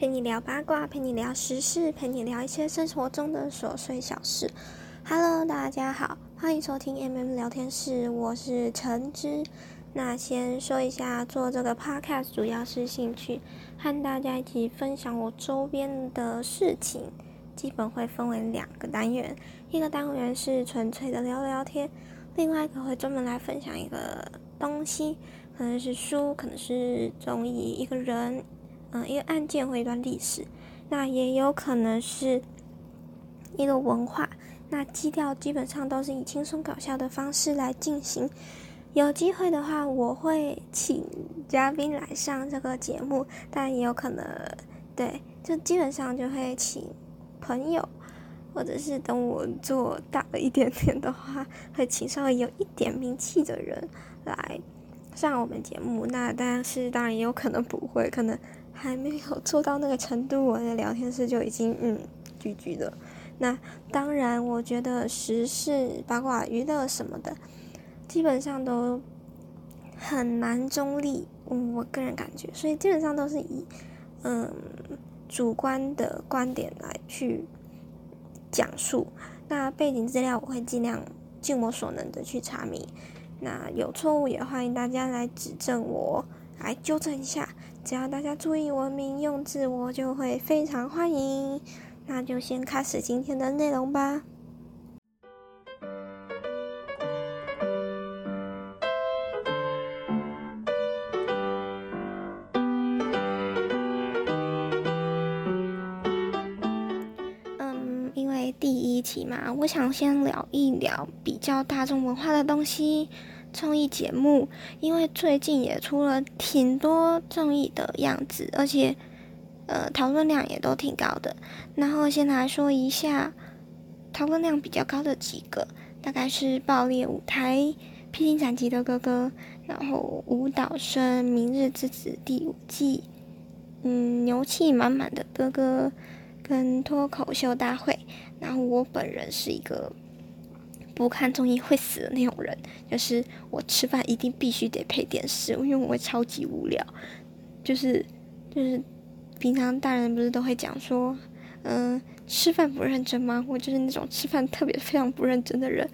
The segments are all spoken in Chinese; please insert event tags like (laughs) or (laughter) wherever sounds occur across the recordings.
陪你聊八卦，陪你聊时事，陪你聊一些生活中的琐碎小事。Hello，大家好，欢迎收听 MM 聊天室，我是橙汁。那先说一下，做这个 Podcast 主要是兴趣，和大家一起分享我周边的事情。基本会分为两个单元，一个单元是纯粹的聊聊天，另外一个会专门来分享一个东西，可能是书，可能是综艺，一个人，嗯，一个案件或一段历史，那也有可能是一个文化。那基调基本上都是以轻松搞笑的方式来进行。有机会的话，我会请嘉宾来上这个节目，但也有可能，对，就基本上就会请。朋友，或者是等我做大了一点点的话，会请稍微有一点名气的人来上我们节目。那但是当然也有可能不会，可能还没有做到那个程度，我的聊天室就已经嗯聚聚了。那当然，我觉得时事、八卦、娱乐什么的，基本上都很难中立。嗯我个人感觉，所以基本上都是以嗯。主观的观点来去讲述，那背景资料我会尽量尽我所能的去查明，那有错误也欢迎大家来指正我，来纠正一下。只要大家注意文明用字，我就会非常欢迎。那就先开始今天的内容吧。题嘛，我想先聊一聊比较大众文化的东西，综艺节目，因为最近也出了挺多综艺的样子，而且呃讨论量也都挺高的。然后先来说一下讨论量比较高的几个，大概是《爆裂舞台》《披荆斩棘的哥哥》，然后《舞蹈生》《明日之子》第五季，嗯，牛气满满的哥哥。跟脱口秀大会，然后我本人是一个不看综艺会死的那种人，就是我吃饭一定必须得配电视，因为我会超级无聊。就是就是平常大人不是都会讲说，嗯，吃饭不认真吗？我就是那种吃饭特别非常不认真的人。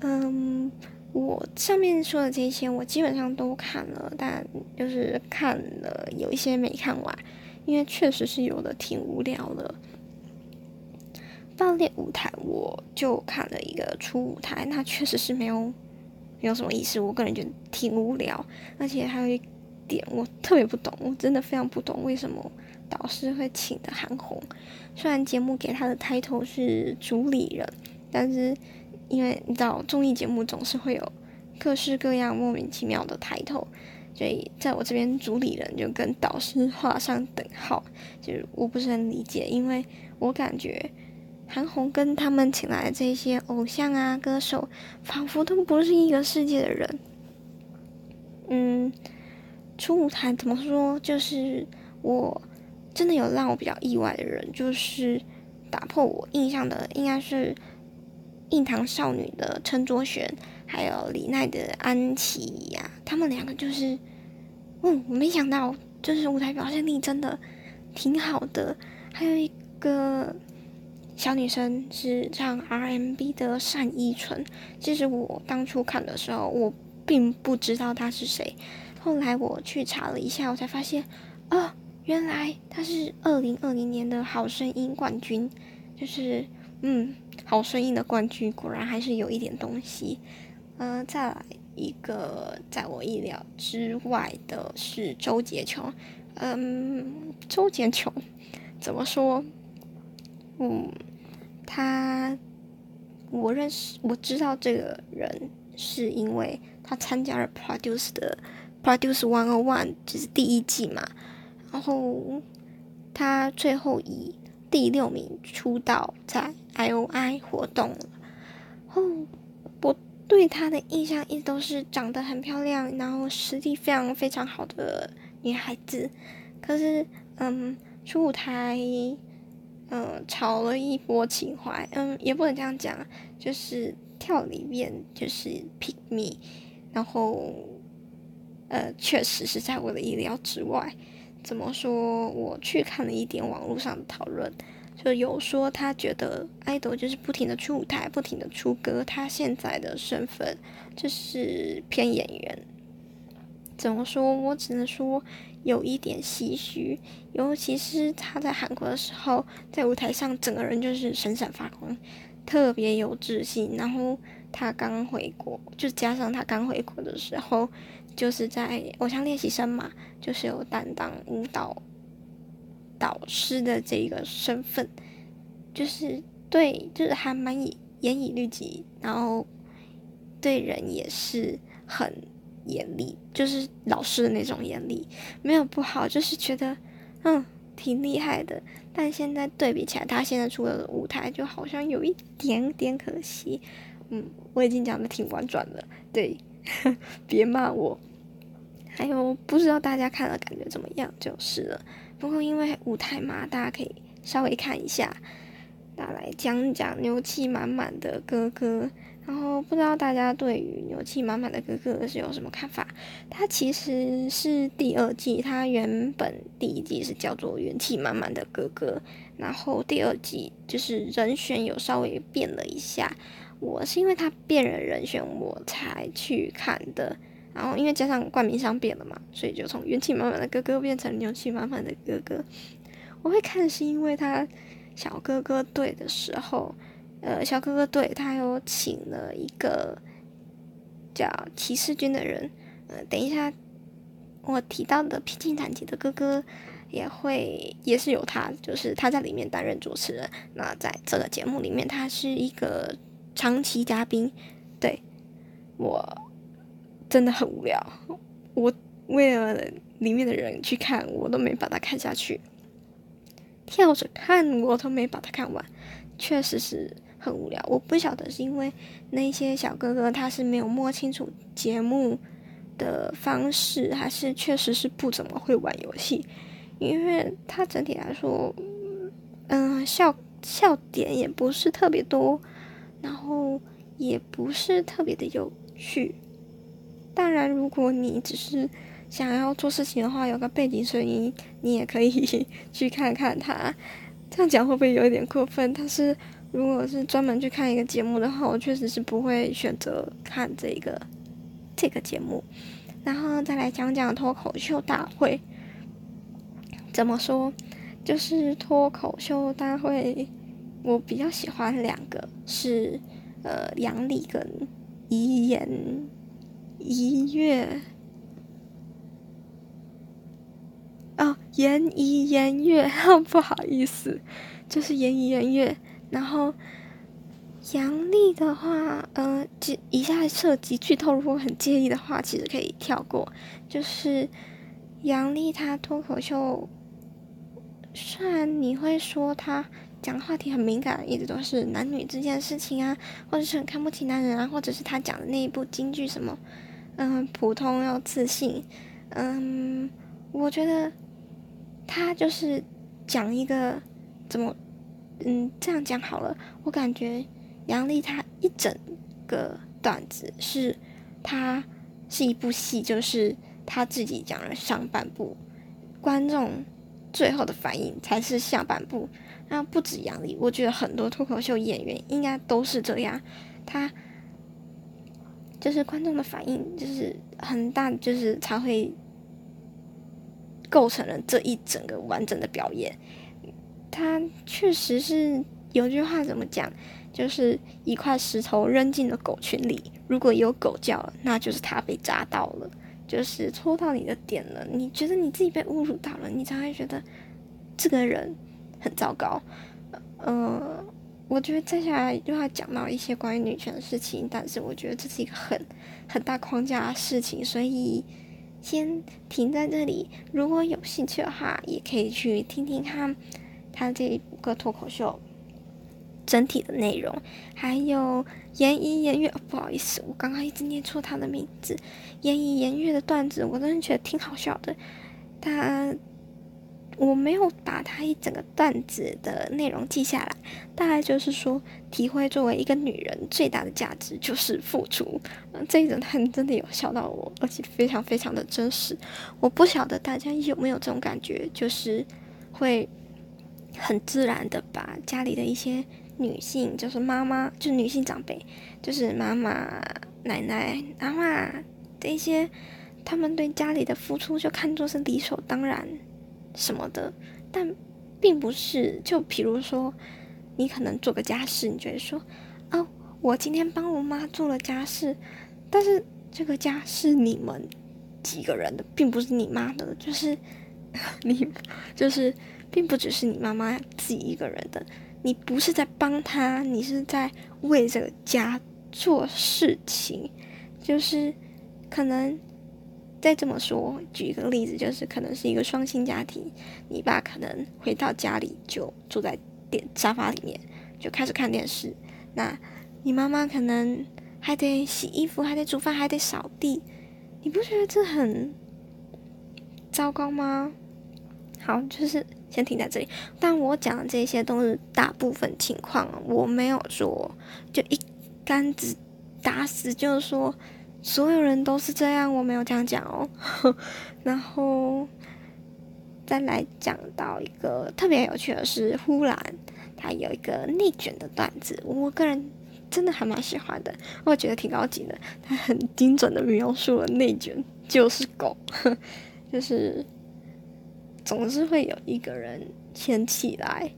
嗯，我上面说的这些我基本上都看了，但就是看了有一些没看完。因为确实是有的挺无聊的，爆裂舞台我就看了一个初舞台，那确实是没有没有什么意思，我个人觉得挺无聊，而且还有一点我特别不懂，我真的非常不懂为什么导师会请的韩红，虽然节目给他的抬头是主理人，但是因为你知道综艺节目总是会有各式各样莫名其妙的抬头。所以，在我这边，主理人就跟导师画上等号，就是我不是很理解，因为我感觉韩红跟他们请来的这些偶像啊、歌手，仿佛都不是一个世界的人。嗯，初舞台怎么说？就是我真的有让我比较意外的人，就是打破我印象的，应该是印堂少女的陈卓璇。还有李奈的安琪呀，他们两个就是，嗯，我没想到，就是舞台表现力真的挺好的。还有一个小女生是唱 RMB 的单依纯，其实我当初看的时候，我并不知道她是谁，后来我去查了一下，我才发现，哦，原来她是二零二零年的好声音冠军，就是，嗯，好声音的冠军果然还是有一点东西。嗯，再来一个在我意料之外的是周杰琼。嗯，周杰琼怎么说？嗯，他我认识我知道这个人是因为他参加了 Produce 的 Produce One O One，就是第一季嘛。然后他最后以第六名出道，在 I O I 活动。后我。对她的印象一直都是长得很漂亮，然后实力非常非常好的女孩子。可是，嗯，出舞台，嗯，炒了一波情怀，嗯，也不能这样讲，就是跳里面就是 pick me，然后，呃，确实是在我的意料之外。怎么说？我去看了一点网络上的讨论，就有说他觉得爱豆就是不停的出舞台，不停的出歌，他现在的身份就是偏演员。怎么说？我只能说有一点唏嘘，尤其是他在韩国的时候，在舞台上整个人就是闪闪发光，特别有自信。然后他刚回国，就加上他刚回国的时候。就是在偶像练习生嘛，就是有担当舞蹈导师的这个身份，就是对，就是还蛮以严以律己，然后对人也是很严厉，就是老师的那种严厉，没有不好，就是觉得嗯挺厉害的。但现在对比起来，他现在出的舞台就好像有一点点可惜。嗯，我已经讲的挺婉转了，对。(laughs) 别骂我，还有不知道大家看了感觉怎么样就是了。不过因为舞台嘛，大家可以稍微看一下。那来讲讲牛气满满的哥哥，然后不知道大家对于牛气满满的哥哥是有什么看法？他其实是第二季，他原本第一季是叫做元气满满的哥哥，然后第二季就是人选有稍微变了一下。我是因为他变了人选，我才去看的。然后因为加上冠名商变了嘛，所以就从元气满满的哥哥变成牛气满满的哥哥。我会看是因为他小哥哥队的时候，呃，小哥哥队他有请了一个叫骑士军的人。呃，等一下我提到的披荆斩棘的哥哥也会也是有他，就是他在里面担任主持人。那在这个节目里面，他是一个。长期嘉宾，对我真的很无聊。我为了里面的人去看，我都没把它看下去。跳着看，我都没把它看完，确实是很无聊。我不晓得是因为那些小哥哥他是没有摸清楚节目的方式，还是确实是不怎么会玩游戏。因为他整体来说，嗯，笑笑点也不是特别多。然后也不是特别的有趣。当然，如果你只是想要做事情的话，有个背景声音，你也可以 (laughs) 去看看它。这样讲会不会有一点过分？但是，如果是专门去看一个节目的话，我确实是不会选择看这个这个节目。然后再来讲讲脱口秀大会。怎么说？就是脱口秀大会。我比较喜欢两个是，呃，杨丽跟怡言一月，哦，言怡言月，(laughs) 不好意思，就是言怡言月。然后杨笠的话，呃，以以下涉及剧透，如果很介意的话，其实可以跳过。就是杨丽她脱口秀，虽然你会说她。讲话题很敏感，一直都是男女之间的事情啊，或者是很看不起男人啊，或者是他讲的那一部京剧什么，嗯，普通又自信，嗯，我觉得他就是讲一个怎么，嗯，这样讲好了，我感觉杨丽她一整个段子是，她是一部戏，就是她自己讲了上半部，观众最后的反应才是下半部。那不止杨笠，我觉得很多脱口秀演员应该都是这样。他就是观众的反应，就是很大，就是才会构成了这一整个完整的表演。他确实是有句话怎么讲，就是一块石头扔进了狗群里，如果有狗叫了，那就是他被扎到了，就是戳到你的点了。你觉得你自己被侮辱到了，你才会觉得这个人。很糟糕，呃，我觉得接下来又要讲到一些关于女权的事情，但是我觉得这是一个很很大框架的事情，所以先停在这里。如果有兴趣的话，也可以去听听看他这个脱口秀整体的内容，还有言一言月。不好意思，我刚刚一直念错他的名字，言一言月的段子，我真的觉得挺好笑的。他。我没有把他一整个段子的内容记下来，大概就是说，体会作为一个女人最大的价值就是付出。嗯，这一整段真的有笑到我，而且非常非常的真实。我不晓得大家有没有这种感觉，就是会很自然的把家里的一些女性，就是妈妈，就女性长辈，就是妈妈、奶奶、阿妈的一些，他们对家里的付出就看作是理所当然。什么的，但并不是。就比如说，你可能做个家事，你觉得说，哦，我今天帮我妈做了家事，但是这个家是你们几个人的，并不是你妈的，就是 (laughs) 你，就是并不只是你妈妈自己一个人的。你不是在帮她，你是在为这个家做事情，就是可能。再这么说，举一个例子，就是可能是一个双亲家庭，你爸可能回到家里就坐在电沙发里面就开始看电视，那你妈妈可能还得洗衣服，还得煮饭，还得扫地，你不觉得这很糟糕吗？好，就是先停在这里。但我讲的这些都是大部分情况，我没有说就一竿子打死，就是说。所有人都是这样，我没有这样讲哦。(laughs) 然后再来讲到一个特别有趣的是，呼兰他有一个内卷的段子，我个人真的还蛮喜欢的，我觉得挺高级的。他很精准的描述了内卷就是狗，(laughs) 就是总是会有一个人先起来，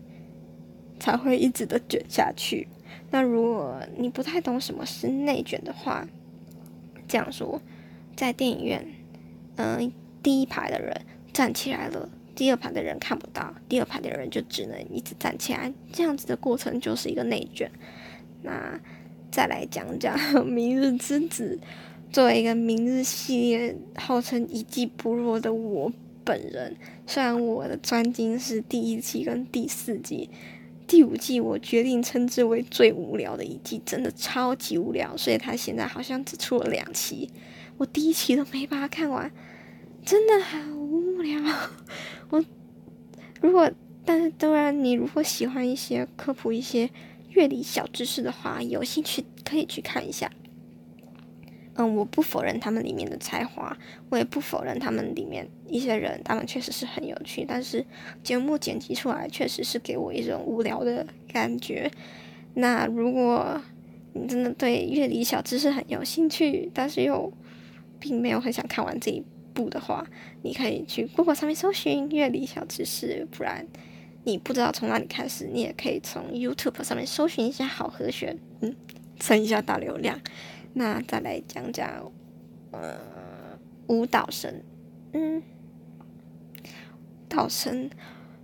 才会一直的卷下去。那如果你不太懂什么是内卷的话，这样说，在电影院，嗯，第一排的人站起来了，第二排的人看不到，第二排的人就只能一直站起来，这样子的过程就是一个内卷。那再来讲讲《(laughs) 明日之子》，作为一个明日系列号称一季不弱的我本人，虽然我的专精是第一季跟第四季。第五季我决定称之为最无聊的一季，真的超级无聊，所以他现在好像只出了两期，我第一期都没把它看完，真的好无聊。我如果，但是当然，你如果喜欢一些科普、一些乐理小知识的话，有兴趣可以去看一下。嗯，我不否认他们里面的才华，我也不否认他们里面一些人，他们确实是很有趣。但是节目剪辑出来，确实是给我一种无聊的感觉。那如果你真的对乐理小知识很有兴趣，但是又并没有很想看完这一部的话，你可以去 Google 上面搜寻乐理小知识。不然你不知道从哪里开始，你也可以从 YouTube 上面搜寻一下好和弦，嗯，蹭一下大流量。那再来讲讲，呃，舞蹈生，嗯，舞蹈生，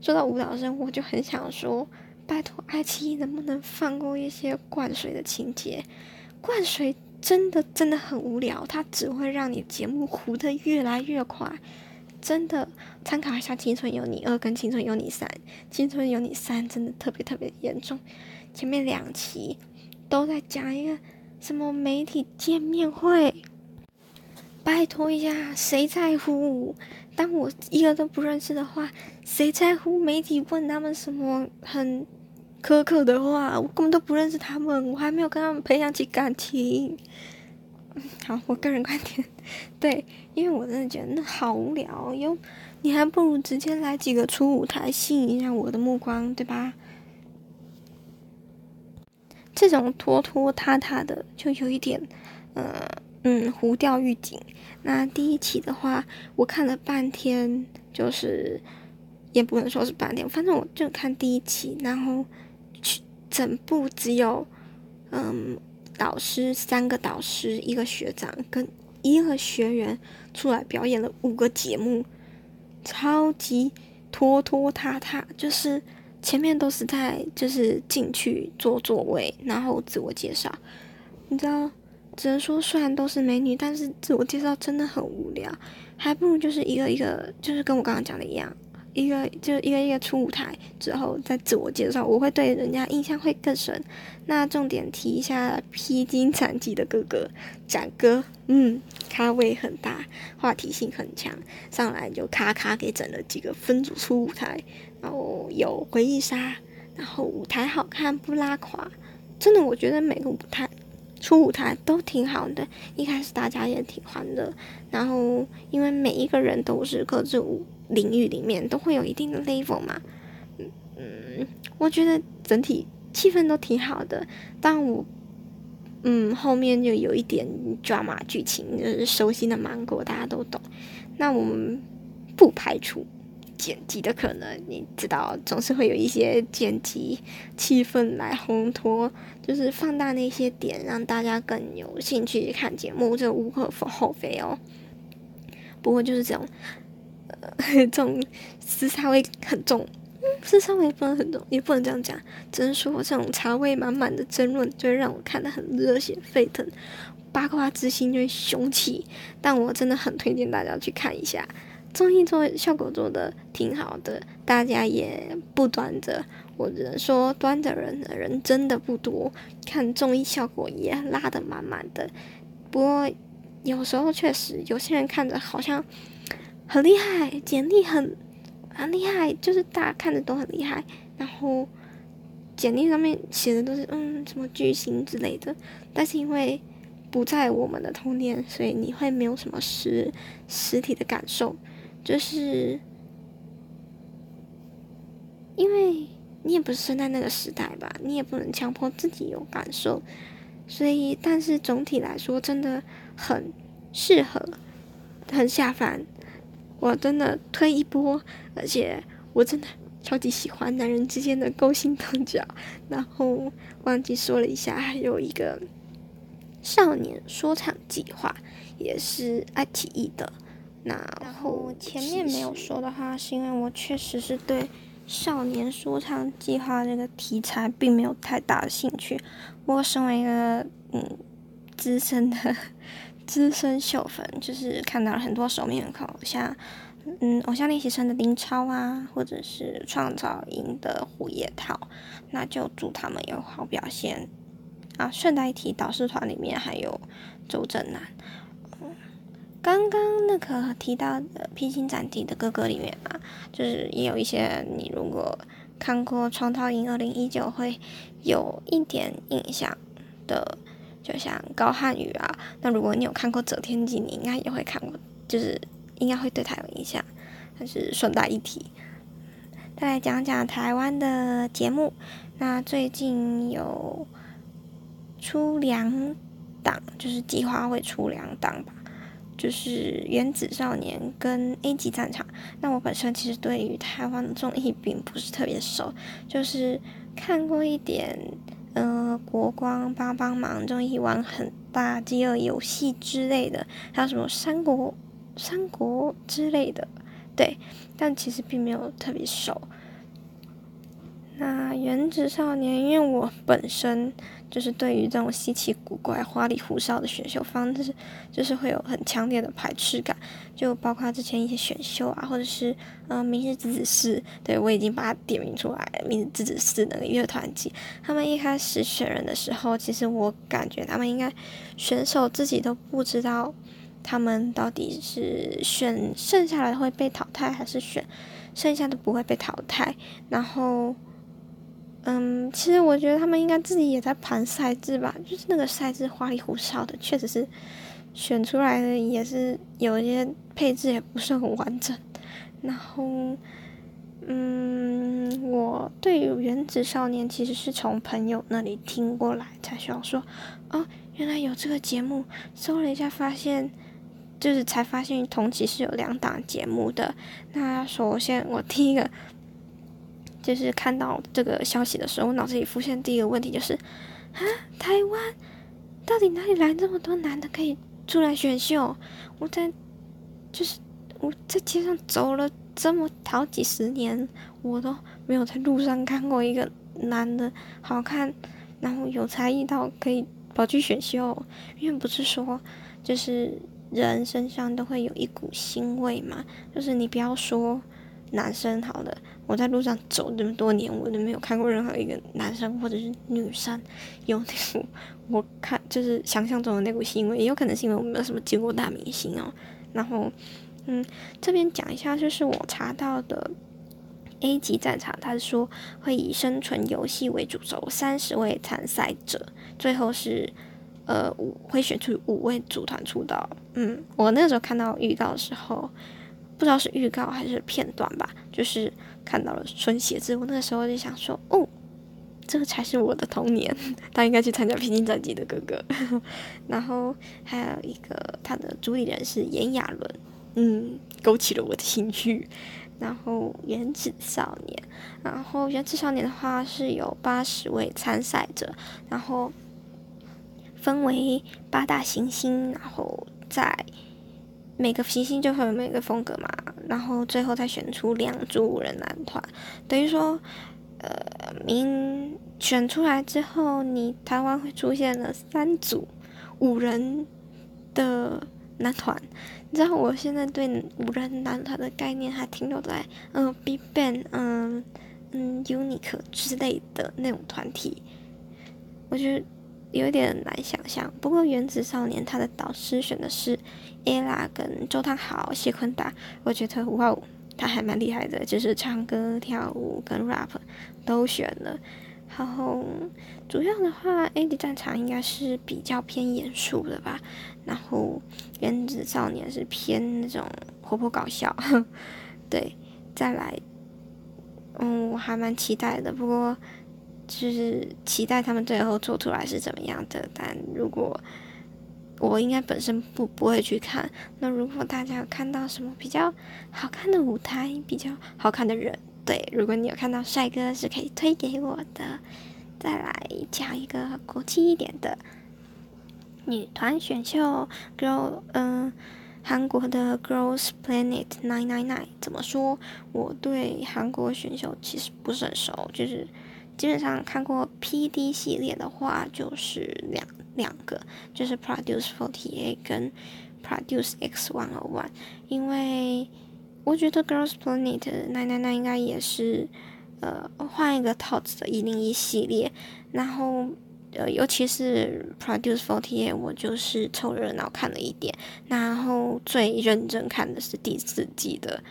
说到舞蹈生，我就很想说，拜托爱奇艺能不能放过一些灌水的情节？灌水真的真的很无聊，它只会让你节目糊的越来越快。真的，参考一下《青春有你二》跟《青春有你三》，《青春有你三》真的特别特别严重，前面两期都在讲一个。什么媒体见面会？拜托一下，谁在乎？当我一个都不认识的话，谁在乎媒体问他们什么很苛刻的话？我根本都不认识他们，我还没有跟他们培养起感情。(laughs) 好，我个人观点，对，因为我真的觉得那好无聊，有你还不如直接来几个出舞台，吸引一下我的目光，对吧？这种拖拖沓沓的，就有一点，呃，嗯，糊掉预警。那第一期的话，我看了半天，就是也不能说是半天，反正我就看第一期，然后去整部只有，嗯，导师三个导师，一个学长跟一个学员出来表演了五个节目，超级拖拖沓沓，就是。前面都是在就是进去坐座位，然后自我介绍。你知道，只能说虽然都是美女，但是自我介绍真的很无聊，还不如就是一个一个，就是跟我刚刚讲的一样，一个就一个一个出舞台之后再自我介绍，我会对人家印象会更深。那重点提一下披荆斩棘的哥哥展哥，嗯，咖位很大，话题性很强，上来就咔咔给整了几个分组出舞台，然后有回忆杀，然后舞台好看不拉垮，真的我觉得每个舞台出舞台都挺好的，一开始大家也挺欢乐，然后因为每一个人都是各自舞。领域里面都会有一定的 level 嘛，嗯，我觉得整体气氛都挺好的，但我嗯后面就有一点 drama 剧情，就是熟悉的芒果大家都懂，那我们不排除剪辑的可能，你知道总是会有一些剪辑气氛来烘托，就是放大那些点，让大家更有兴趣看节目，这无可厚非哦。不过就是这种。呃这种厮杀味很重，嗯，厮杀味不能很重，也不能这样讲，只能说这种茶味满满的争论，就会让我看得很热血沸腾，八卦之心就会雄起。但我真的很推荐大家去看一下综艺，做效果做的挺好的，大家也不端着，我只能说端着人的人真的不多，看综艺效果也拉的满满的。不过有时候确实有些人看着好像。很厉害，简历很很厉害，就是大家看的都很厉害。然后简历上面写的都是嗯什么巨星之类的，但是因为不在我们的童年，所以你会没有什么实实体的感受，就是因为你也不是生在那个时代吧，你也不能强迫自己有感受，所以但是总体来说真的很适合，很下饭。我真的推一波，而且我真的超级喜欢男人之间的勾心斗角。然后忘记说了一下，还有一个少年说唱计划，也是爱奇艺的。然后前面没有说的话，是因为我确实是对少年说唱计划这个题材并没有太大的兴趣。我身为一个嗯资深的。(laughs) 资深秀粉就是看到了很多熟面孔，像嗯偶像练习生的林超啊，或者是创造营的胡叶涛，那就祝他们有好表现啊！顺带一提，导师团里面还有周震南。刚刚那个提到的披荆斩棘的哥哥里面啊，就是也有一些你如果看过创造营二零一九会有一点印象的。就像高瀚宇啊，那如果你有看过《择天记》，你应该也会看过，就是应该会对他有印象。但是顺带一提，再来讲讲台湾的节目。那最近有出两档，就是计划会出两档吧，就是《原子少年》跟《A 级战场》。那我本身其实对于台湾的综艺并不是特别熟，就是看过一点。呃，国光帮帮忙，综艺玩很大，饥饿游戏之类的，还有什么三国、三国之类的，对，但其实并没有特别熟。那原子少年，因为我本身就是对于这种稀奇古怪、花里胡哨的选秀方式，就是会有很强烈的排斥感。就包括之前一些选秀啊，或者是嗯，明日之子四，对我已经把它点名出来。明日之子四那个乐团季，他们一开始选人的时候，其实我感觉他们应该选手自己都不知道，他们到底是选剩下来会被淘汰，还是选剩下的不会被淘汰，然后。嗯，其实我觉得他们应该自己也在盘赛制吧，就是那个赛制花里胡哨的，确实是选出来的也是有一些配置也不是很完整。然后，嗯，我对原子少年其实是从朋友那里听过来，才需要说，哦，原来有这个节目，搜了一下发现，就是才发现同期是有两档节目的。那首先我第一个。就是看到这个消息的时候，我脑子里浮现第一个问题就是：啊，台湾到底哪里来这么多男的可以出来选秀？我在就是我在街上走了这么好几十年，我都没有在路上看过一个男的好看，然后有才艺到可以跑去选秀。因为不是说就是人身上都会有一股腥味嘛，就是你不要说。男生好了，我在路上走这么多年，我都没有看过任何一个男生或者是女生有那股我看就是想象中的那股腥味，也有可能是因为我没有什么见过大明星哦。然后，嗯，这边讲一下，就是我查到的 A 级战场，他是说会以生存游戏为主轴，三十位参赛者，最后是呃五会选出五位组团出道。嗯，我那个时候看到预告的时候。不知道是预告还是片段吧，就是看到了孙协志，我那个时候就想说，哦，这个才是我的童年，他应该去参加《披荆斩棘的哥哥》。(laughs) 然后还有一个他的主理人是炎亚纶，嗯，勾起了我的兴趣。然后《原子少年》，然后《原子少年》的话是有八十位参赛者，然后分为八大行星，然后在。每个行星就会有每个风格嘛，然后最后再选出两组五人男团，等于说，呃，明选出来之后，你台湾会出现了三组五人的男团。你知道我现在对五人男团的概念还停留在嗯 BigBang，嗯嗯 Unique 之类的那种团体，我觉得。有点难想象，不过《原子少年》他的导师选的是 ella 跟周汤豪、谢坤达，我觉得哇哦，他还蛮厉害的，就是唱歌、跳舞跟 rap 都选了。然后主要的话，A D 战场应该是比较偏严肃的吧，然后《原子少年》是偏那种活泼搞笑。(laughs) 对，再来，嗯，我还蛮期待的，不过。就是期待他们最后做出来是怎么样的，但如果我应该本身不不会去看，那如果大家有看到什么比较好看的舞台，比较好看的人，对，如果你有看到帅哥是可以推给我的。再来讲一个国际一点的女团选秀，Girl，嗯，韩国的 Girls Planet Nine Nine Nine，怎么说？我对韩国选秀其实不是很熟，就是。基本上看过 pd 系列的话就是两两个就是 produce forty A 跟 produce x one one 因为我觉得 gross Planet 那那那应该也是呃换一个套子的一零一系列。然后呃尤其是 produce forty A，我就是凑热闹看了一点然后最认真看的是第四季的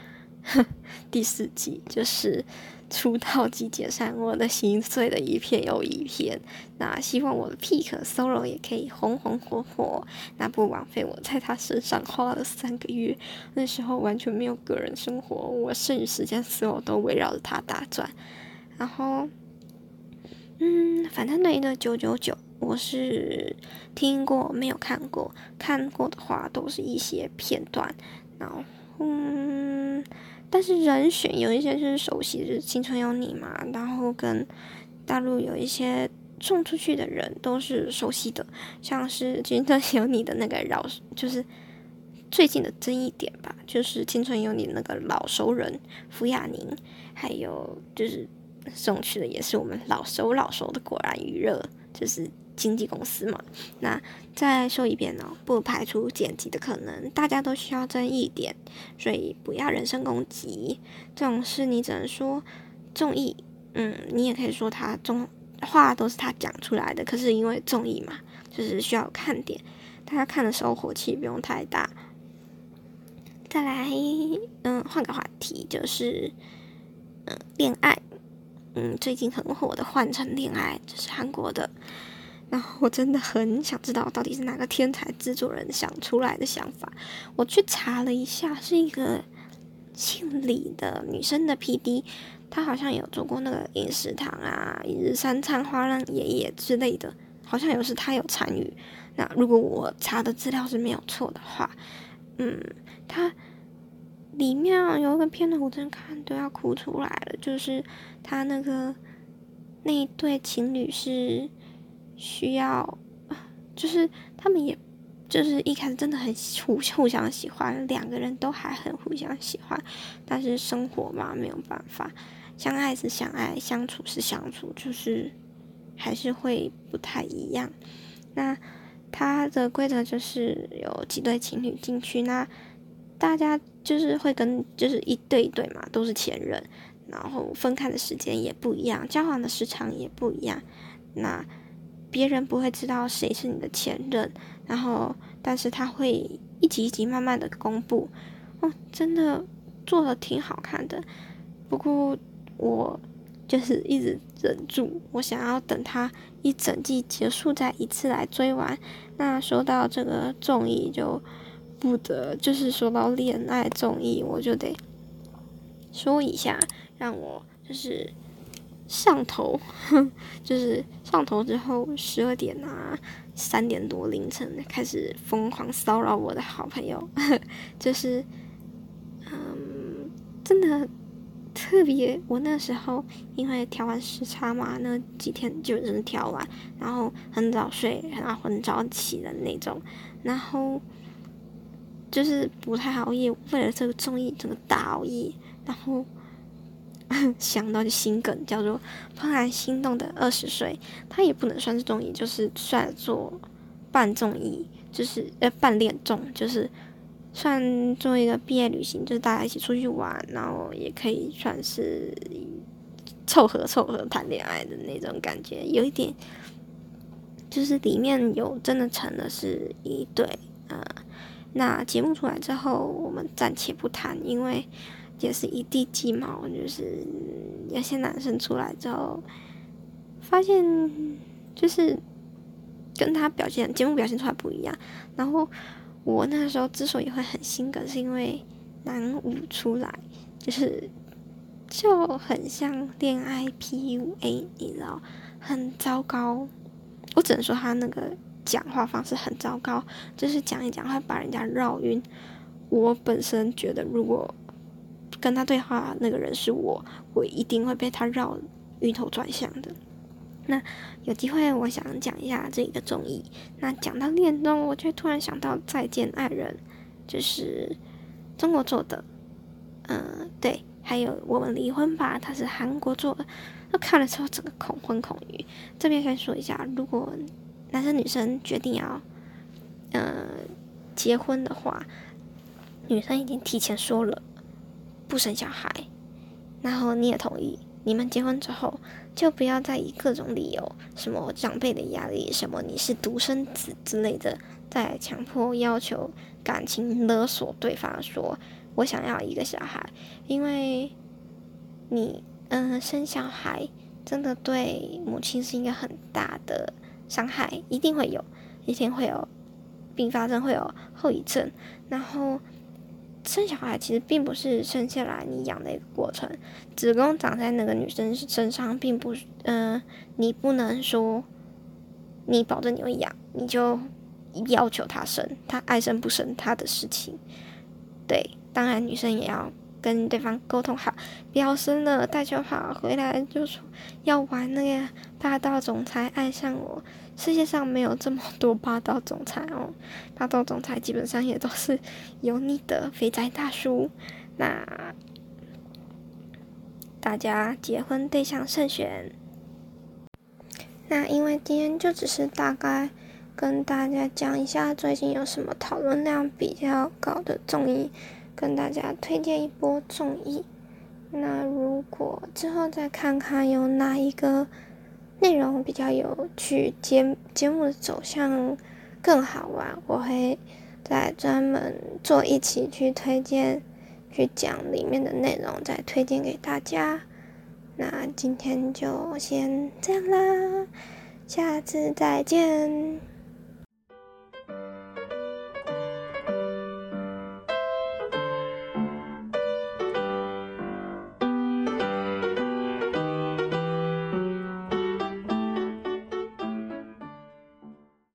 哼 (laughs) 第四季就是出道即解散，我的心碎的一片又一片。那希望我的 Pick Solo 也可以红红火火。那不枉费我在他身上花了三个月，那时候完全没有个人生活，我剩余时间所有都围绕着他打转。然后，嗯，反正那的九九九，我是听过没有看过，看过的话都是一些片段。然后，嗯。但是人选有一些就是熟悉，就是《青春有你》嘛，然后跟大陆有一些送出去的人都是熟悉的，像是 (laughs)《青春有你》的那个老，就是最近的争议点吧，就是《青春有你》那个老熟人傅亚宁，还有就是送去的也是我们老熟老熟的果然余热，就是。经纪公司嘛，那再说一遍哦，不排除剪辑的可能，大家都需要争议点，所以不要人身攻击。这种事你只能说中意，嗯，你也可以说他中话都是他讲出来的，可是因为中意嘛，就是需要看点，大家看的时候火气不用太大。再来，嗯，换个话题，就是嗯，恋爱，嗯，最近很火的《换成恋爱》，这是韩国的。然后我真的很想知道，到底是哪个天才制作人想出来的想法。我去查了一下，是一个姓李的女生的 P.D，她好像有做过那个饮食堂啊、一日三餐、花样爷爷之类的，好像有是她有参与。那如果我查的资料是没有错的话，嗯，她里面有一个片段，我真的看都要哭出来了，就是他那个那一对情侣是。需要，就是他们也，就是一开始真的很互互相喜欢，两个人都还很互相喜欢，但是生活嘛没有办法，相爱是相爱，相处是相处，就是还是会不太一样。那它的规则就是有几对情侣进去，那大家就是会跟就是一对一对嘛，都是前任，然后分开的时间也不一样，交往的时长也不一样。那别人不会知道谁是你的前任，然后但是他会一集一集慢慢的公布。哦，真的做的挺好看的，不过我就是一直忍住，我想要等他一整季结束再一次来追完。那说到这个综艺，就不得就是说到恋爱综艺，我就得说一下，让我就是上头，(laughs) 就是上头之后十二点啊，三点多凌晨开始疯狂骚扰我的好朋友，(laughs) 就是。嗯，真的特别。我那时候因为调完时差嘛，那几天就真的调完，然后很早睡，然后很早起的那种，然后就是不太熬夜。为了这个综艺，真的大熬夜。然后 (laughs) 想到就心梗，叫做《怦然心动的二十岁》，它也不能算是综艺，就是算做半综艺，就是呃半恋综，就是。算做一个毕业旅行，就是大家一起出去玩，然后也可以算是凑合凑合谈恋爱的那种感觉，有一点，就是里面有真的成的是一对啊。那节目出来之后，我们暂且不谈，因为也是一地鸡毛，就是有些男生出来之后，发现就是跟他表现节目表现出来不一样，然后。我那时候之所以会很心梗，是因为男五出来就是就很像恋爱 PUA，你知道，很糟糕。我只能说他那个讲话方式很糟糕，就是讲一讲会把人家绕晕。我本身觉得，如果跟他对话那个人是我，我一定会被他绕晕头转向的。那有机会，我想讲一下这个综艺。那讲到恋综，我却突然想到《再见爱人》，就是中国做的。嗯，对，还有《我们离婚吧》，它是韩国做的。那看了之后，整个恐婚恐育。这边先说一下，如果男生女生决定要呃结婚的话，女生已经提前说了不生小孩，然后你也同意。你们结婚之后，就不要再以各种理由，什么长辈的压力，什么你是独生子之类的，再强迫要求、感情勒索对方，说我想要一个小孩，因为你，嗯，生小孩真的对母亲是一个很大的伤害，一定会有，一定会有并发症，会有后遗症，然后。生小孩其实并不是生下来你养的一个过程，子宫长在那个女生身上，并不，嗯，你不能说你保证你会养，你就要求她生，她爱生不生她的事情。对，当然女生也要跟对方沟通好，不要生了带就好，回来就说要玩那个霸道总裁爱上我。世界上没有这么多霸道总裁哦，霸道总裁基本上也都是油腻的肥宅大叔。那大家结婚对象慎选。那因为今天就只是大概跟大家讲一下最近有什么讨论量比较高的综艺，跟大家推荐一波综艺。那如果之后再看看有哪一个。内容比较有趣，节节目的走向更好玩，我会再专门做一期去推荐，去讲里面的内容，再推荐给大家。那今天就先这样啦，下次再见。